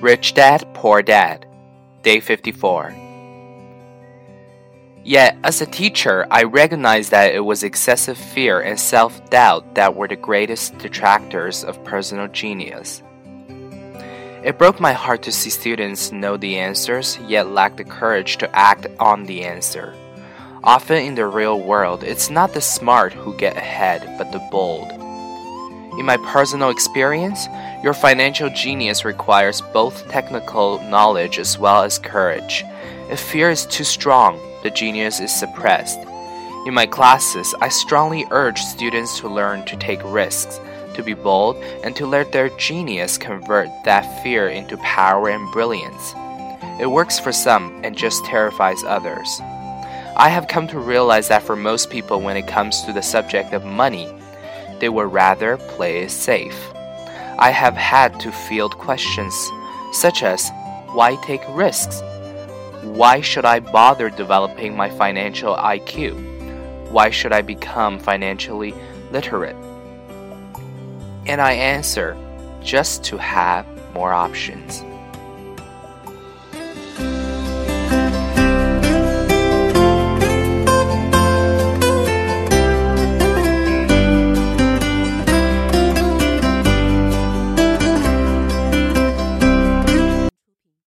Rich Dad, Poor Dad, Day 54. Yet, as a teacher, I recognized that it was excessive fear and self doubt that were the greatest detractors of personal genius. It broke my heart to see students know the answers, yet lack the courage to act on the answer. Often in the real world, it's not the smart who get ahead, but the bold. In my personal experience, your financial genius requires both technical knowledge as well as courage. If fear is too strong, the genius is suppressed. In my classes, I strongly urge students to learn to take risks, to be bold, and to let their genius convert that fear into power and brilliance. It works for some and just terrifies others. I have come to realize that for most people, when it comes to the subject of money, they would rather play it safe. I have had to field questions such as why take risks? Why should I bother developing my financial IQ? Why should I become financially literate? And I answer just to have more options.